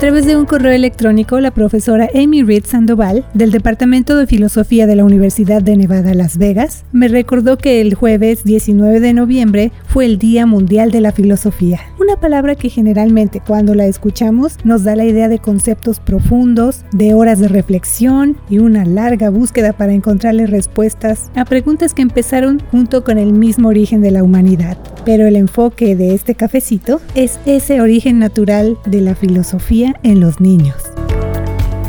través de un correo electrónico, la profesora Amy Reed Sandoval, del Departamento de Filosofía de la Universidad de Nevada, Las Vegas, me recordó que el jueves 19 de noviembre fue el Día Mundial de la Filosofía, una palabra que generalmente cuando la escuchamos nos da la idea de conceptos profundos, de horas de reflexión y una larga búsqueda para encontrarle respuestas a preguntas que empezaron junto con el mismo origen de la humanidad. Pero el enfoque de este cafecito es ese origen natural de la filosofía en los niños.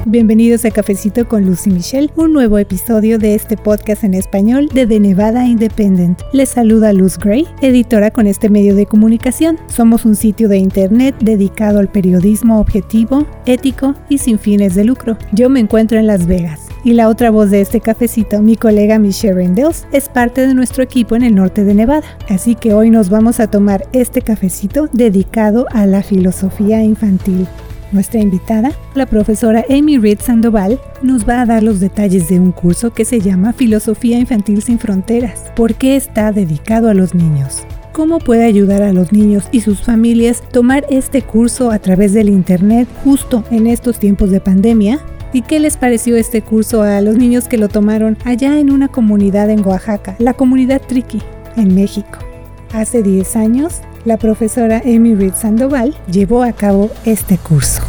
Bienvenidos a Cafecito con Lucy Michelle, un nuevo episodio de este podcast en español de The Nevada Independent. Les saluda Luz Gray, editora con este medio de comunicación. Somos un sitio de internet dedicado al periodismo objetivo, ético y sin fines de lucro. Yo me encuentro en Las Vegas. Y la otra voz de este cafecito, mi colega Michelle Rendels, es parte de nuestro equipo en el norte de Nevada. Así que hoy nos vamos a tomar este cafecito dedicado a la filosofía infantil. Nuestra invitada, la profesora Amy Reed Sandoval, nos va a dar los detalles de un curso que se llama Filosofía Infantil sin Fronteras. ¿Por qué está dedicado a los niños? ¿Cómo puede ayudar a los niños y sus familias tomar este curso a través del Internet justo en estos tiempos de pandemia? ¿Y qué les pareció este curso a los niños que lo tomaron allá en una comunidad en Oaxaca, la comunidad Triqui, en México? Hace 10 años, la profesora Amy Reed Sandoval llevó a cabo este curso.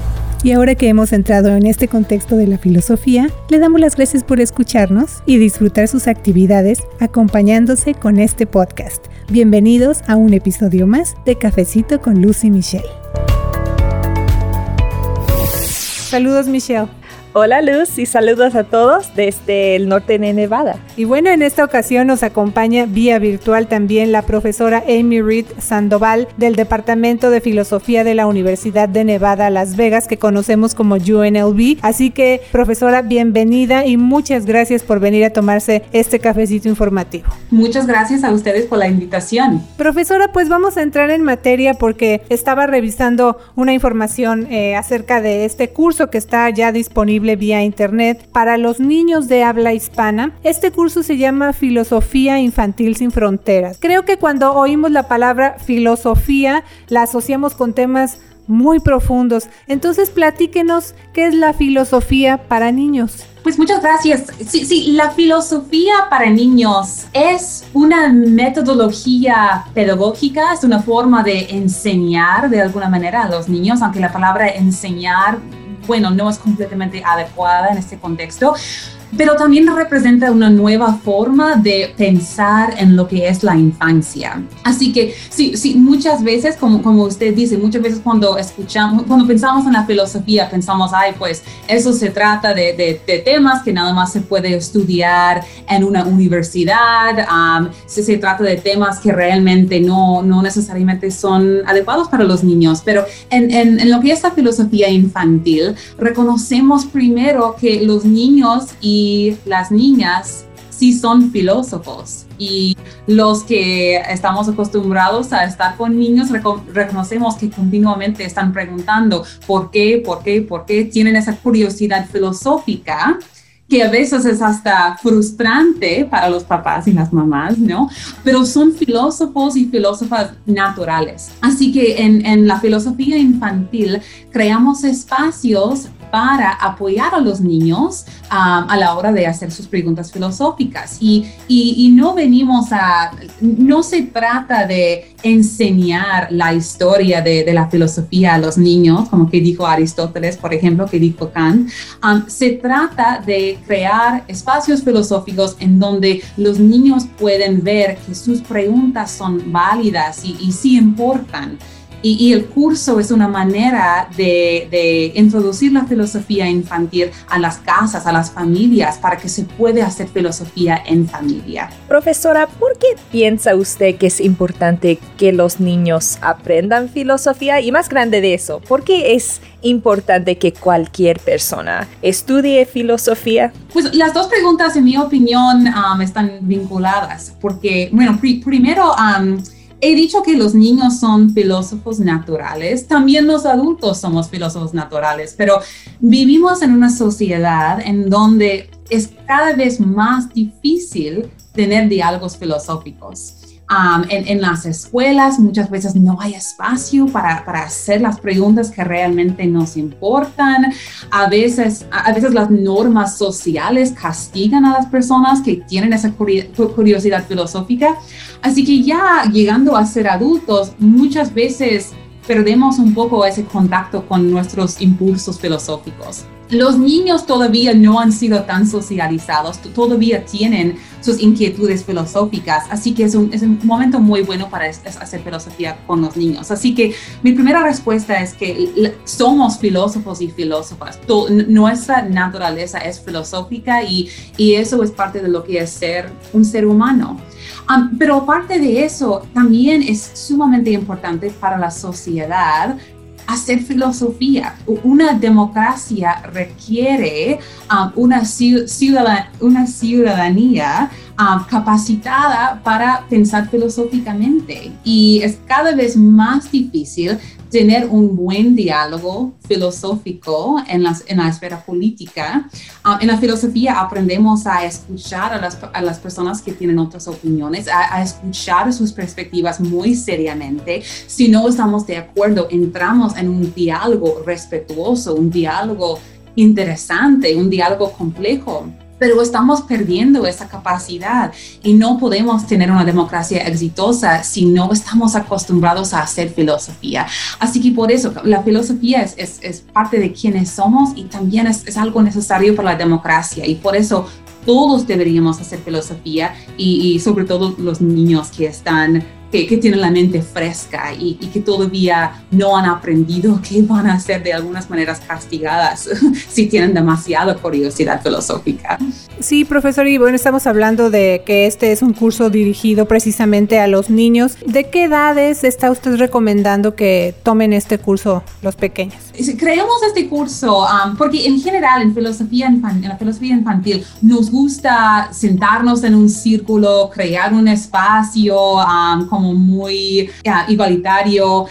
Y ahora que hemos entrado en este contexto de la filosofía, le damos las gracias por escucharnos y disfrutar sus actividades acompañándose con este podcast. Bienvenidos a un episodio más de Cafecito con Lucy Michelle. Saludos Michelle. Hola Luz y saludos a todos desde el norte de Nevada. Y bueno, en esta ocasión nos acompaña vía virtual también la profesora Amy Reed Sandoval del Departamento de Filosofía de la Universidad de Nevada, Las Vegas, que conocemos como UNLV. Así que, profesora, bienvenida y muchas gracias por venir a tomarse este cafecito informativo. Muchas gracias a ustedes por la invitación. Profesora, pues vamos a entrar en materia porque estaba revisando una información eh, acerca de este curso que está ya disponible vía internet para los niños de habla hispana. Este curso se llama Filosofía Infantil sin Fronteras. Creo que cuando oímos la palabra filosofía la asociamos con temas muy profundos. Entonces platíquenos qué es la filosofía para niños. Pues muchas gracias. Sí, sí, la filosofía para niños es una metodología pedagógica, es una forma de enseñar de alguna manera a los niños, aunque la palabra enseñar bueno, no es completamente adecuada en este contexto, pero también representa una nueva forma de pensar en lo que es la infancia. Así que sí, sí muchas veces, como, como usted dice, muchas veces cuando escuchamos, cuando pensamos en la filosofía, pensamos, ay, pues eso se trata de, de, temas que nada más se puede estudiar en una universidad, um, se, se trata de temas que realmente no, no necesariamente son adecuados para los niños, pero en, en, en lo que es la filosofía infantil, reconocemos primero que los niños y las niñas sí son filósofos y los que estamos acostumbrados a estar con niños reconocemos que continuamente están preguntando por qué, por qué, por qué, tienen esa curiosidad filosófica que a veces es hasta frustrante para los papás y las mamás, ¿no? Pero son filósofos y filósofas naturales. Así que en, en la filosofía infantil creamos espacios para apoyar a los niños um, a la hora de hacer sus preguntas filosóficas. Y, y, no venimos a, no se trata de enseñar la historia de, la filosofía a los niños, como que dijo Aristóteles, por ejemplo, que dijo Kant. Um, se trata de crear espacios filosóficos en donde los niños pueden ver que sus preguntas son válidas y, y sí importan. Y, el curso es una manera de, introducir la filosofía infantil a las casas, a las familias, para que se pueda hacer filosofía en familia. Profesora, ¿por qué piensa usted que es importante que los niños aprendan filosofía? Y más grande de eso, ¿por qué es importante que cualquier persona estudie filosofía? Pues las dos preguntas, en mi opinión, um, están vinculadas, porque, bueno, primero... Um, He dicho que los niños son filósofos naturales, también los adultos somos filósofos naturales, pero vivimos en una sociedad en donde es cada vez más difícil tener diálogos filosóficos. Um, en, las escuelas muchas veces no hay espacio para, para, hacer las preguntas que realmente nos importan. A veces, a veces las normas sociales castigan a las personas que tienen esa curiosidad filosófica. Así que ya llegando a ser adultos, muchas veces perdemos un poco ese contacto con nuestros impulsos filosóficos. Los niños todavía no han sido tan socializados, todavía tienen sus inquietudes filosóficas, así que es un, es un momento muy bueno para hacer filosofía con los niños. Así que mi primera respuesta es que somos filósofos y filósofas, nuestra naturaleza es filosófica y, y eso es parte de lo que es ser un ser humano pero aparte de eso, también es sumamente importante para la sociedad hacer filosofía. Una democracia requiere una, una ciudadanía capacitada para pensar filosóficamente y es cada vez más difícil tener un buen diálogo filosófico en, las, en la esfera política. Um, en la filosofía aprendemos a escuchar a las, a las personas que tienen otras opiniones, a, escuchar sus perspectivas muy seriamente. Si no estamos de acuerdo, entramos en un diálogo respetuoso, un diálogo interesante, un diálogo complejo pero estamos perdiendo esa capacidad y no podemos tener una democracia exitosa si no estamos acostumbrados a hacer filosofía. Así que por eso la filosofía es, es, parte de quienes somos y también es, es, algo necesario para la democracia y por eso todos deberíamos hacer filosofía y sobre todo los niños que están que, tienen la mente fresca y, que todavía no han aprendido que van a ser de algunas maneras castigadas si tienen demasiada curiosidad filosófica. Sí, profesor, y bueno, estamos hablando de que este es un curso dirigido precisamente a los niños. ¿De qué edades está usted recomendando que tomen este curso los pequeños? Creemos este curso um, porque en general en filosofía en la filosofía infantil nos gusta sentarnos en un círculo, crear un espacio um, muy igualitario,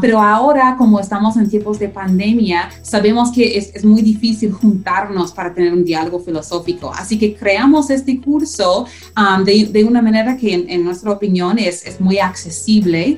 pero ahora como estamos en tiempos de pandemia, sabemos que es, muy difícil juntarnos para tener un diálogo filosófico. Así que creamos este curso de, una manera que en, nuestra opinión es, muy accesible.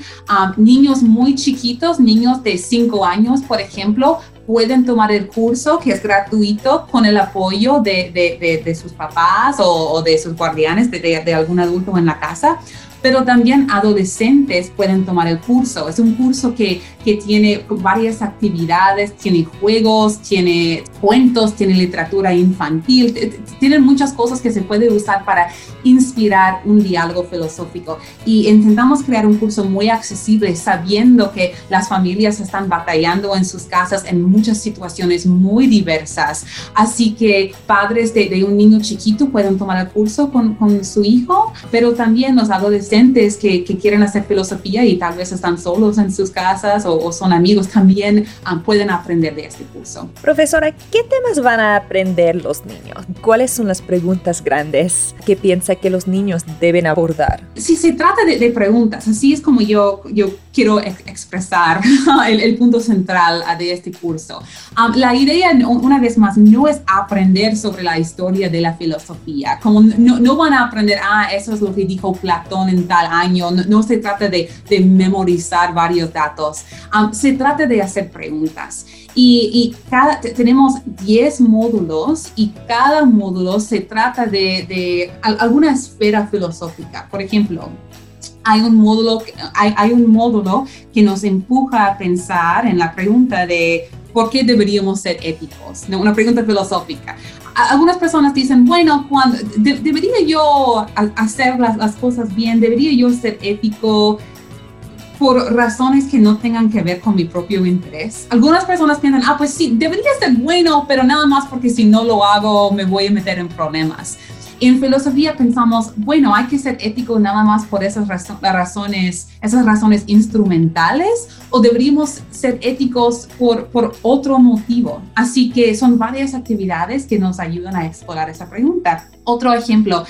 niños muy chiquitos, niños de 5 años, por ejemplo, pueden tomar el curso que es gratuito con el apoyo de, sus papás o, de sus guardianes, de, algún adulto en la casa pero también adolescentes pueden tomar el curso. Es un curso que, que tiene varias actividades, tiene juegos, tiene cuentos, tiene literatura infantil, tienen muchas cosas que se puede usar para inspirar un diálogo filosófico. Y intentamos crear un curso muy accesible sabiendo que las familias están batallando en sus casas en muchas situaciones muy diversas. Así que padres de, de un niño chiquito pueden tomar el curso con, con su hijo, pero también los adolescentes que, quieren hacer filosofía y tal vez están solos en sus casas o, son amigos también ah, pueden aprender de este curso. Profesora, ¿qué temas van a aprender los niños? ¿Cuáles son las preguntas grandes que piensa que los niños deben abordar? Si se trata de, preguntas, así es como yo, yo quiero expresar el, punto central de este curso. Ah, la idea, una vez más, no es aprender sobre la historia de la filosofía, como no, no van a aprender, ah, eso es lo que dijo Platón en tal año, no, se trata de, memorizar varios datos, se trata de hacer preguntas. Y, cada, tenemos 10 módulos y cada módulo se trata de, alguna esfera filosófica. Por ejemplo, hay un módulo, hay, hay, un módulo que nos empuja a pensar en la pregunta de por qué deberíamos ser éticos, una pregunta filosófica algunas personas dicen, bueno, cuando debería yo hacer las, las, cosas bien, debería yo ser ético por razones que no tengan que ver con mi propio interés. Algunas personas piensan, ah, pues sí, debería ser bueno, pero nada más porque si no lo hago me voy a meter en problemas. En filosofía pensamos, bueno, hay que ser ético nada más por esas razones, esas razones instrumentales o deberíamos ser éticos por, por otro motivo. Así que son varias actividades que nos ayudan a explorar esa pregunta. Otro ejemplo,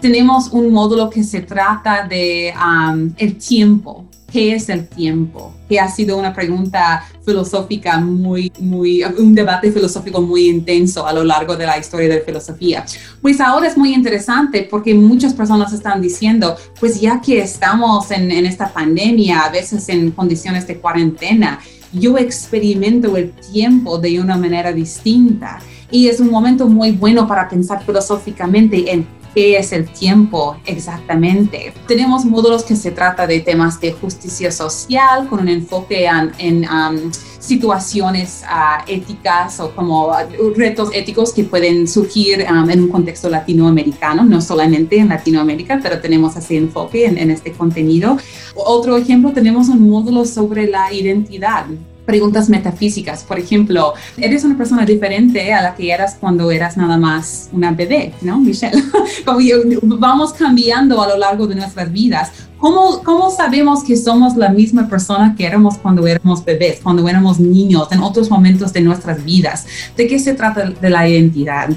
tenemos un módulo que se trata de um, el tiempo ¿qué es el tiempo? Que ha sido una pregunta filosófica muy, muy, un debate filosófico muy intenso a lo largo de la historia de la filosofía. Pues ahora es muy interesante porque muchas personas están diciendo, pues ya que estamos en, en esta pandemia, a veces en condiciones de cuarentena, yo experimento el tiempo de una manera distinta. Y es un momento muy bueno para pensar filosóficamente en qué es el tiempo exactamente. Tenemos módulos que se trata de temas de justicia social con un enfoque en, um, situaciones uh, éticas o como retos éticos que pueden surgir um, en un contexto latinoamericano, no solamente en Latinoamérica, pero tenemos ese enfoque en, en este contenido. Otro ejemplo, tenemos un módulo sobre la identidad preguntas metafísicas. Por ejemplo, eres una persona diferente a la que eras cuando eras nada más una bebé, ¿no, Michelle? vamos cambiando a lo largo de nuestras vidas. ¿Cómo, ¿Cómo sabemos que somos la misma persona que éramos cuando éramos bebés, cuando éramos niños, en otros momentos de nuestras vidas? ¿De qué se trata de la identidad?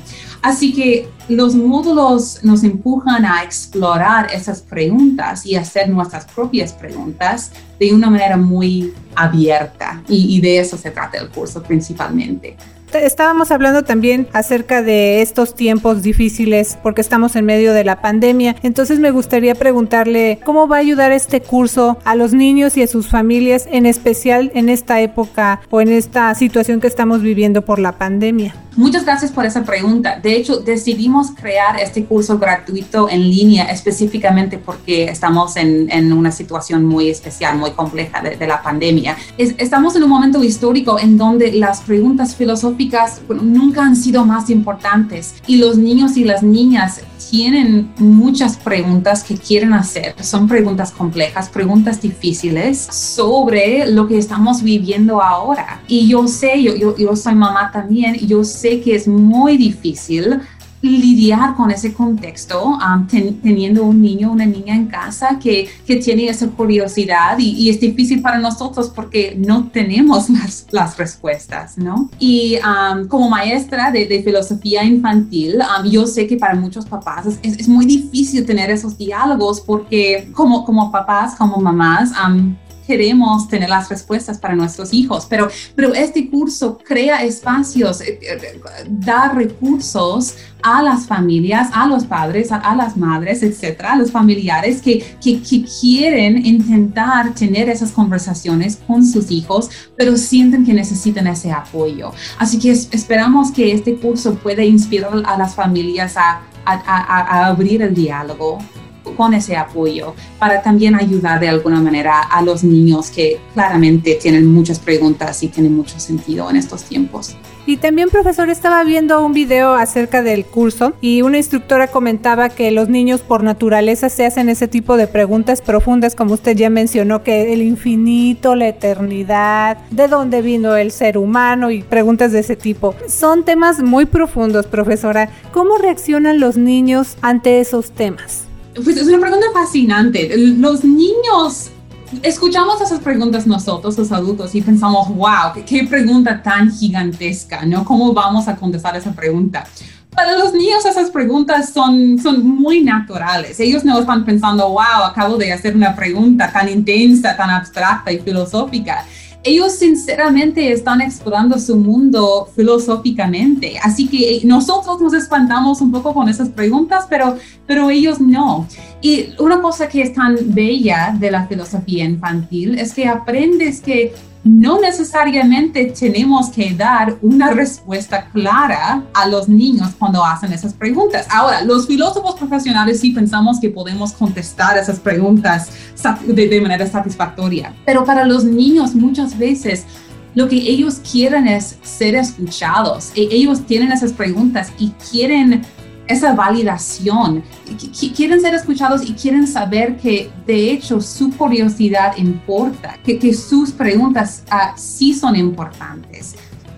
Así que los módulos nos empujan a explorar esas preguntas y hacer nuestras propias preguntas de una manera muy abierta y, de eso se trata el curso principalmente. Estábamos hablando también acerca de estos tiempos difíciles porque estamos en medio de la pandemia. Entonces me gustaría preguntarle cómo va a ayudar este curso a los niños y a sus familias, en especial en esta época o en esta situación que estamos viviendo por la pandemia. Muchas gracias por esa pregunta. De hecho, decidimos crear este curso gratuito en línea específicamente porque estamos en, en una situación muy especial, muy compleja de, la pandemia. estamos en un momento histórico en donde las preguntas filosóficas nunca han sido más importantes y los niños y las niñas tienen muchas preguntas que quieren hacer. Son preguntas complejas, preguntas difíciles sobre lo que estamos viviendo ahora. Y yo sé, yo, yo, yo soy mamá también, yo sé que es muy difícil lidiar con ese contexto um, teniendo un niño una niña en casa que, que tiene esa curiosidad y, es difícil para nosotros porque no tenemos las, las respuestas, ¿no? Y um, como maestra de, de filosofía infantil, um, yo sé que para muchos papás es, es, muy difícil tener esos diálogos porque como, como papás, como mamás, queremos tener las respuestas para nuestros hijos, pero, pero este curso crea espacios, eh, eh, da recursos a las familias, a los padres, a, las madres, etcétera, a los familiares que, que, quieren intentar tener esas conversaciones con sus hijos, pero sienten que necesitan ese apoyo. Así que esperamos que este curso pueda inspirar a las familias a, a, a abrir el diálogo con ese apoyo para también ayudar de alguna manera a los niños que claramente tienen muchas preguntas y tienen mucho sentido en estos tiempos. Y también, profesor, estaba viendo un video acerca del curso y una instructora comentaba que los niños por naturaleza se hacen ese tipo de preguntas profundas, como usted ya mencionó, que el infinito, la eternidad, de dónde vino el ser humano y preguntas de ese tipo. Son temas muy profundos, profesora. ¿Cómo reaccionan los niños ante esos temas? Pues es una pregunta fascinante. Los niños escuchamos esas preguntas nosotros, los adultos, y pensamos, wow, qué, pregunta tan gigantesca, ¿no? ¿Cómo vamos a contestar esa pregunta? Para los niños esas preguntas son, son muy naturales. Ellos no están pensando, wow, acabo de hacer una pregunta tan intensa, tan abstracta y filosófica ellos sinceramente están explorando su mundo filosóficamente. Así que eh, nosotros nos espantamos un poco con esas preguntas, pero, pero ellos no. Y una cosa que es tan bella de la filosofía infantil es que aprendes que no necesariamente tenemos que dar una respuesta clara a los niños cuando hacen esas preguntas. Ahora, los filósofos profesionales sí pensamos que podemos contestar esas preguntas de, manera satisfactoria, pero para los niños muchas veces lo que ellos quieren es ser escuchados. E, ellos tienen esas preguntas y quieren esa validación. Quieren ser escuchados y quieren saber que de hecho su curiosidad importa, que, sus preguntas uh, sí son importantes.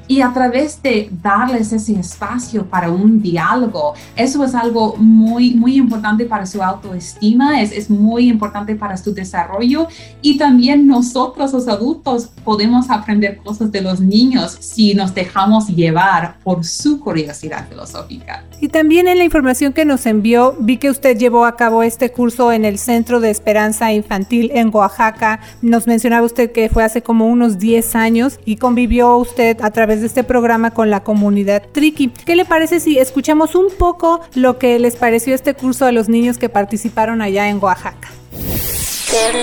Y a través de darles ese espacio para un diálogo, eso es algo muy, muy importante para su autoestima, es, es muy importante para su desarrollo y también nosotros los adultos podemos aprender cosas de los niños si nos dejamos llevar por su curiosidad filosófica. Y también en la información que nos envió, vi que usted llevó a cabo este curso en el Centro de Esperanza Infantil en Oaxaca. Nos mencionaba usted que fue hace como unos 10 años y convivió usted a través de este programa con la comunidad Triki. ¿Qué le parece si escuchamos un poco lo que les pareció este curso a los niños que participaron allá en Oaxaca?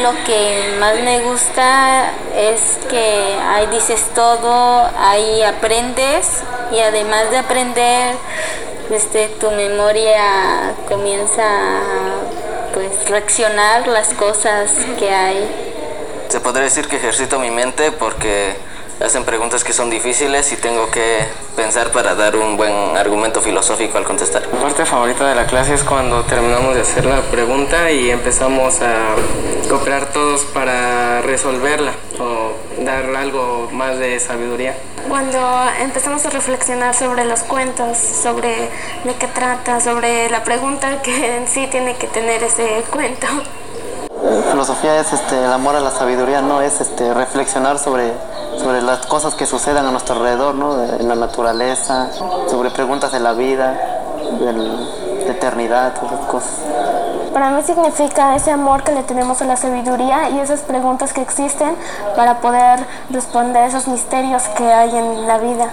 lo que más me gusta es que ahí dices todo, ahí aprendes y además de aprender, este, tu memoria comienza a pues, reaccionar las cosas que hay. Se podría decir que ejercito mi mente porque hacen preguntas que son difíciles y tengo que pensar para dar un buen argumento filosófico al contestar. Mi parte favorita de la clase es cuando terminamos de hacer la pregunta y empezamos a cooperar todos para resolverla o dar algo más de sabiduría. Cuando empezamos a reflexionar sobre los cuentos, sobre de qué trata, sobre la pregunta que en sí tiene que tener ese cuento. Filosofía es este, el amor a la sabiduría, no es este, reflexionar sobre sobre las cosas que sucedan a nuestro alrededor, ¿no? en la naturaleza, sobre preguntas de la vida, de la eternidad, todas esas cosas. Para mí significa ese amor que le tenemos a la sabiduría y esas preguntas que existen para poder responder esos misterios que hay en la vida.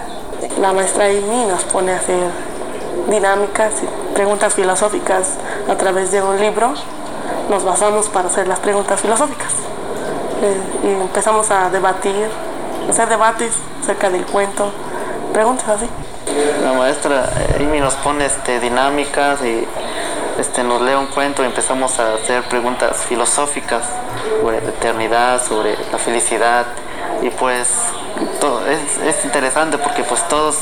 La maestra Amy nos pone a hacer dinámicas y preguntas filosóficas a través de un libro. Nos basamos para hacer las preguntas filosóficas eh, y empezamos a debatir hacer debates acerca del cuento, preguntas así. La maestra Amy nos pone este, dinámicas y este, nos lee un cuento y empezamos a hacer preguntas filosóficas sobre la eternidad, sobre la felicidad y pues todo, es, interesante porque pues todos,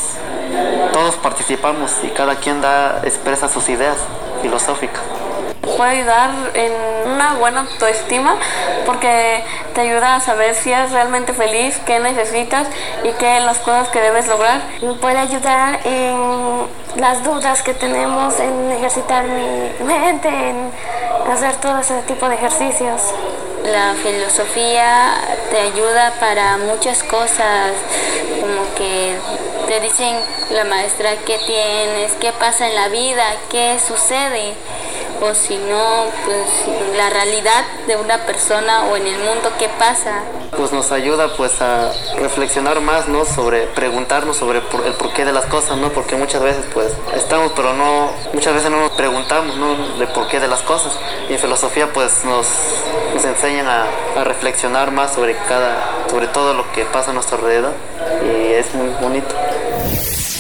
todos participamos y cada quien da, expresa sus ideas filosóficas puede ayudar en una buena autoestima porque te ayuda a saber si eres realmente feliz, qué necesitas y qué las cosas que debes lograr. Me puede ayudar en las dudas que tenemos, en ejercitar mi mente, en hacer todo ese tipo de ejercicios. La filosofía te ayuda para muchas cosas, como que te dicen la maestra qué tienes, qué pasa en la vida, qué sucede o si no, pues la realidad de una persona o en el mundo qué pasa. Pues nos ayuda pues a reflexionar más, ¿no? Sobre preguntarnos sobre el porqué de las cosas, ¿no? Porque muchas veces pues estamos pero no, muchas veces no nos preguntamos, ¿no? De porqué de las cosas. Y en filosofía pues nos, nos enseñan a, a reflexionar más sobre cada, sobre todo lo que pasa a nuestro alrededor y es muy bonito.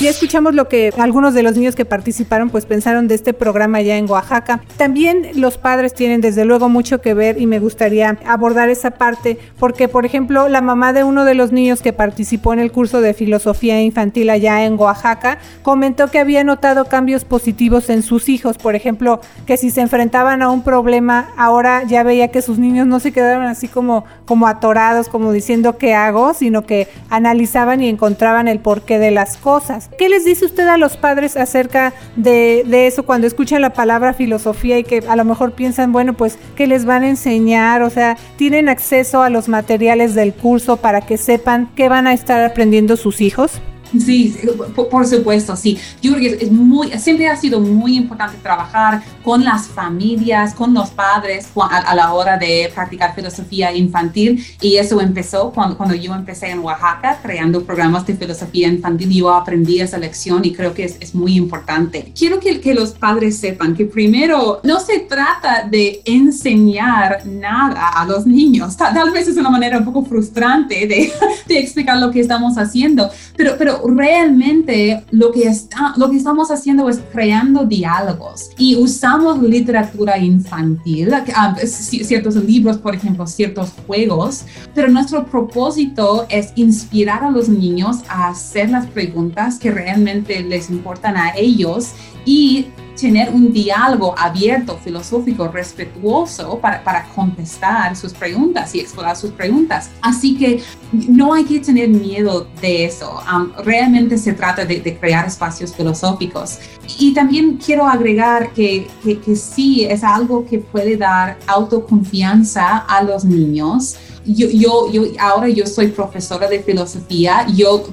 Ya escuchamos lo que algunos de los niños que participaron pues pensaron de este programa ya en Oaxaca. También los padres tienen desde luego mucho que ver y me gustaría abordar esa parte porque por ejemplo la mamá de uno de los niños que participó en el curso de filosofía infantil allá en Oaxaca comentó que había notado cambios positivos en sus hijos, por ejemplo que si se enfrentaban a un problema ahora ya veía que sus niños no se quedaron así como como atorados como diciendo qué hago, sino que analizaban y encontraban el porqué de las cosas. ¿Qué les dice usted a los padres acerca de, eso cuando escuchan la palabra filosofía y que a lo mejor piensan, bueno, pues, ¿qué les van a enseñar? O sea, ¿tienen acceso a los materiales del curso para que sepan qué van a estar aprendiendo sus hijos? Sí, por, supuesto, sí. Yo creo que es muy, siempre ha sido muy importante trabajar con las familias, con los padres a, la hora de practicar filosofía infantil y eso empezó cuando, cuando yo empecé en Oaxaca creando programas de filosofía infantil. Yo aprendí esa lección y creo que es, es muy importante. Quiero que, que los padres sepan que primero no se trata de enseñar nada a los niños. Tal, tal vez es una manera un poco frustrante de, de explicar lo que estamos haciendo, pero, pero realmente lo que, está, lo que estamos haciendo es creando diálogos y usamos literatura infantil, ah, ciertos libros, por ejemplo, ciertos juegos, pero nuestro propósito es inspirar a los niños a hacer las preguntas que realmente les importan a ellos y tener un diálogo abierto, filosófico, respetuoso para, para, contestar sus preguntas y explorar sus preguntas. Así que no hay que tener miedo de eso. Um, realmente se trata de, de, crear espacios filosóficos. Y también quiero agregar que, que, que sí es algo que puede dar autoconfianza a los niños. Yo, yo, yo, ahora yo soy profesora de filosofía. Yo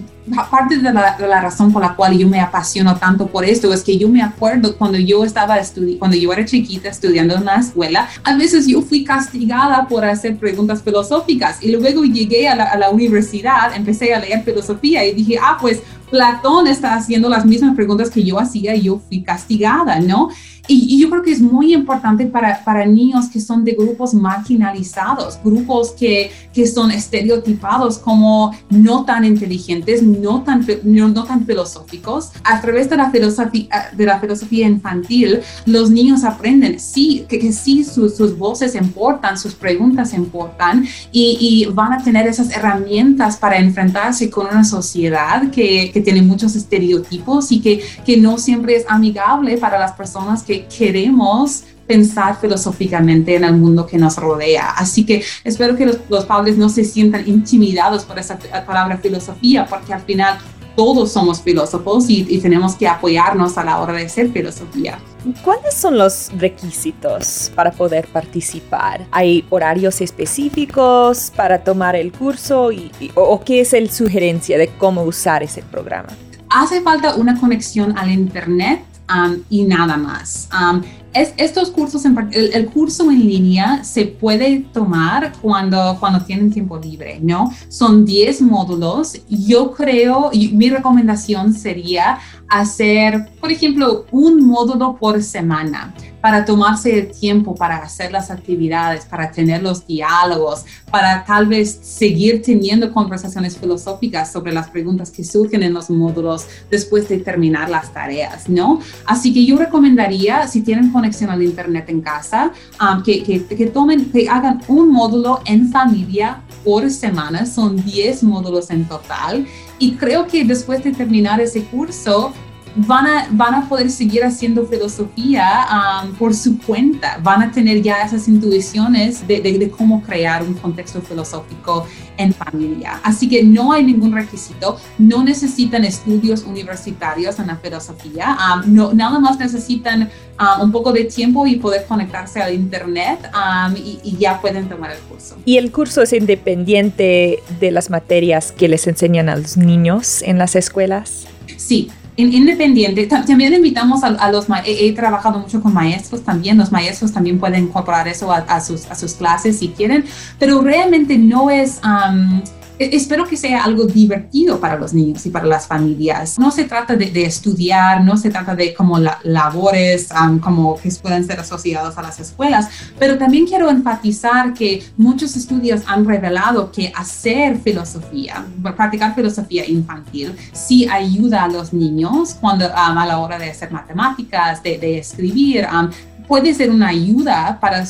parte de la, razón por la cual yo me apasiono tanto por esto es que yo me acuerdo cuando yo estaba estudiando, cuando yo era chiquita estudiando en la escuela, a veces yo fui castigada por hacer preguntas filosóficas y luego llegué a la, a la universidad, empecé a leer filosofía y dije, ah, pues Platón está haciendo las mismas preguntas que yo hacía y yo fui castigada, ¿no? Y, yo creo que es muy importante para, para, niños que son de grupos marginalizados, grupos que, que son estereotipados como no tan inteligentes, no tan, no, no tan filosóficos. A través de la, filosofía, de la filosofía infantil, los niños aprenden, sí, que, que sí, sus, sus, voces importan, sus preguntas importan y, y, van a tener esas herramientas para enfrentarse con una sociedad que, que tiene muchos estereotipos y que, que no siempre es amigable para las personas que queremos pensar filosóficamente en el mundo que nos rodea. Así que espero que los, padres no se sientan intimidados por esa palabra filosofía, porque al final todos somos filósofos y, y, tenemos que apoyarnos a la hora de ser filosofía. ¿Cuáles son los requisitos para poder participar? ¿Hay horarios específicos para tomar el curso y, y, o qué es la sugerencia de cómo usar ese programa? Hace falta una conexión al Internet Um, y nada más. Um, es, estos cursos, en, el, el, curso en línea se puede tomar cuando, cuando tienen tiempo libre, ¿no? Son 10 módulos. Yo creo, mi recomendación sería hacer, por ejemplo, un módulo por semana para tomarse el tiempo para hacer las actividades, para tener los diálogos, para tal vez seguir teniendo conversaciones filosóficas sobre las preguntas que surgen en los módulos después de terminar las tareas, ¿no? Así que yo recomendaría, si tienen conexión al Internet en casa, um, que, que, que tomen, que hagan un módulo en familia por semana, son 10 módulos en total, y creo que después de terminar ese curso, van a, van a poder seguir haciendo filosofía um, por su cuenta, van a tener ya esas intuiciones de, de, de, cómo crear un contexto filosófico en familia. Así que no hay ningún requisito, no necesitan estudios universitarios en la filosofía, um, no, nada más necesitan um, un poco de tiempo y poder conectarse al Internet y, y ya pueden tomar el curso. ¿Y el curso es independiente de las materias que les enseñan a los niños en las escuelas? Sí, independiente. También invitamos a, los, he, he, trabajado mucho con maestros también, los maestros también pueden incorporar eso a, sus, a sus clases si quieren, pero realmente no es... Um, espero que sea algo divertido para los niños y para las familias. No se trata de, de estudiar, no se trata de como la, labores um, como que puedan ser asociados a las escuelas, pero también quiero enfatizar que muchos estudios han revelado que hacer filosofía, practicar filosofía infantil, sí ayuda a los niños cuando um, a la hora de hacer matemáticas, de, de escribir, um, puede ser una ayuda para,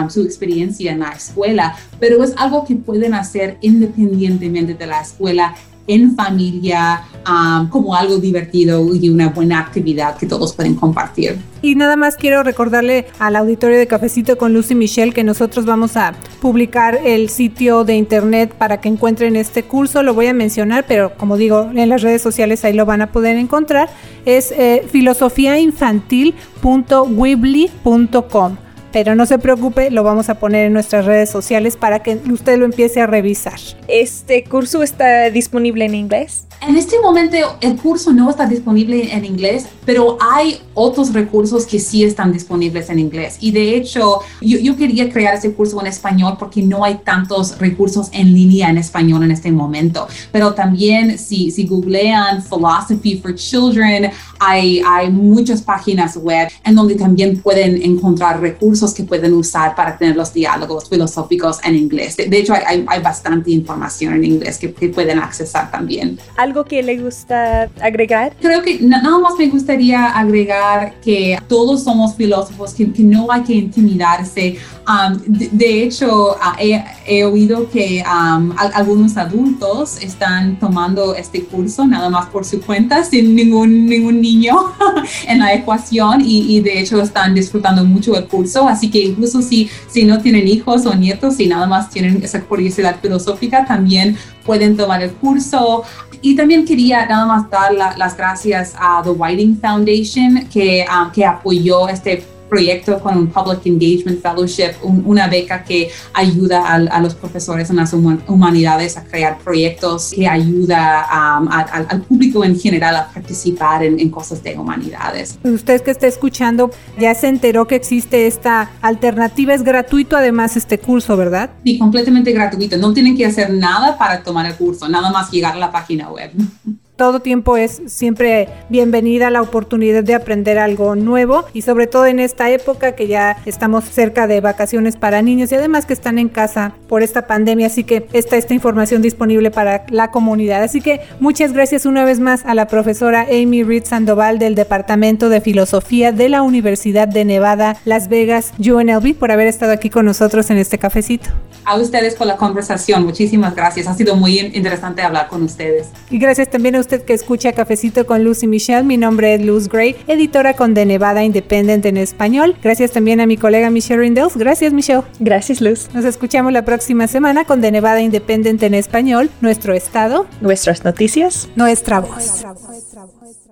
um, su experiencia en la escuela, pero es algo que pueden hacer independientemente de la escuela en familia um, como algo divertido y una buena actividad que todos pueden compartir. Y nada más quiero recordarle al auditorio de Cafecito con Lucy Michelle que nosotros vamos a publicar el sitio de internet para que encuentren este curso. Lo voy a mencionar, pero como digo, en las redes sociales ahí lo van a poder encontrar. Es eh, pero no se preocupe, lo vamos a poner en nuestras redes sociales para que usted lo empiece a revisar. ¿Este curso está disponible en inglés? En este momento el curso no está disponible en inglés, pero hay otros recursos que sí están disponibles en inglés. Y de hecho, yo, yo quería crear ese curso en español porque no hay tantos recursos en línea en español en este momento. Pero también si, si googlean Philosophy for Children, hay, hay muchas páginas web en donde también pueden encontrar recursos que pueden usar para tener los diálogos filosóficos en inglés. De, de hecho, hay, hay, bastante información en inglés que, que pueden accesar también algo que le gusta agregar? Creo que nada más me gustaría agregar que todos somos filósofos, que, no hay que intimidarse. Um, de, hecho, ah, he, oído que um, algunos adultos están tomando este curso nada más por su cuenta, sin ningún, ningún niño en la ecuación y, de hecho están disfrutando mucho el curso. Así que incluso si, si no tienen hijos o nietos y nada más tienen esa curiosidad filosófica, también pueden tomar el curso. Y también quería nada más dar las gracias a The Whiting Foundation que, um, que apoyó este proyecto con un Public Engagement Fellowship, una beca que ayuda a, los profesores en las humanidades a crear proyectos que ayuda um, al público en general a participar en, cosas de humanidades. Usted que está escuchando ya se enteró que existe esta alternativa, es gratuito además este curso, ¿verdad? Sí, completamente gratuito, no tienen que hacer nada para tomar el curso, nada más llegar a la página web todo tiempo es siempre bienvenida la oportunidad de aprender algo nuevo y sobre todo en esta época que ya estamos cerca de vacaciones para niños y además que están en casa por esta pandemia, así que está esta información disponible para la comunidad. Así que muchas gracias una vez más a la profesora Amy Reed Sandoval del Departamento de Filosofía de la Universidad de Nevada, Las Vegas, UNLV, por haber estado aquí con nosotros en este cafecito. A ustedes por la conversación, muchísimas gracias. Ha sido muy interesante hablar con ustedes. Y gracias también a que escucha Cafecito con Lucy Michelle. Mi nombre es Luz Gray, editora con The Nevada Independent en español. Gracias también a mi colega Michelle Rindels. Gracias, Michelle. Gracias, Luz. Nos escuchamos la próxima semana con The Nevada Independent en español. Nuestro estado. Nuestras noticias. Nuestra voz. Nuestra voz.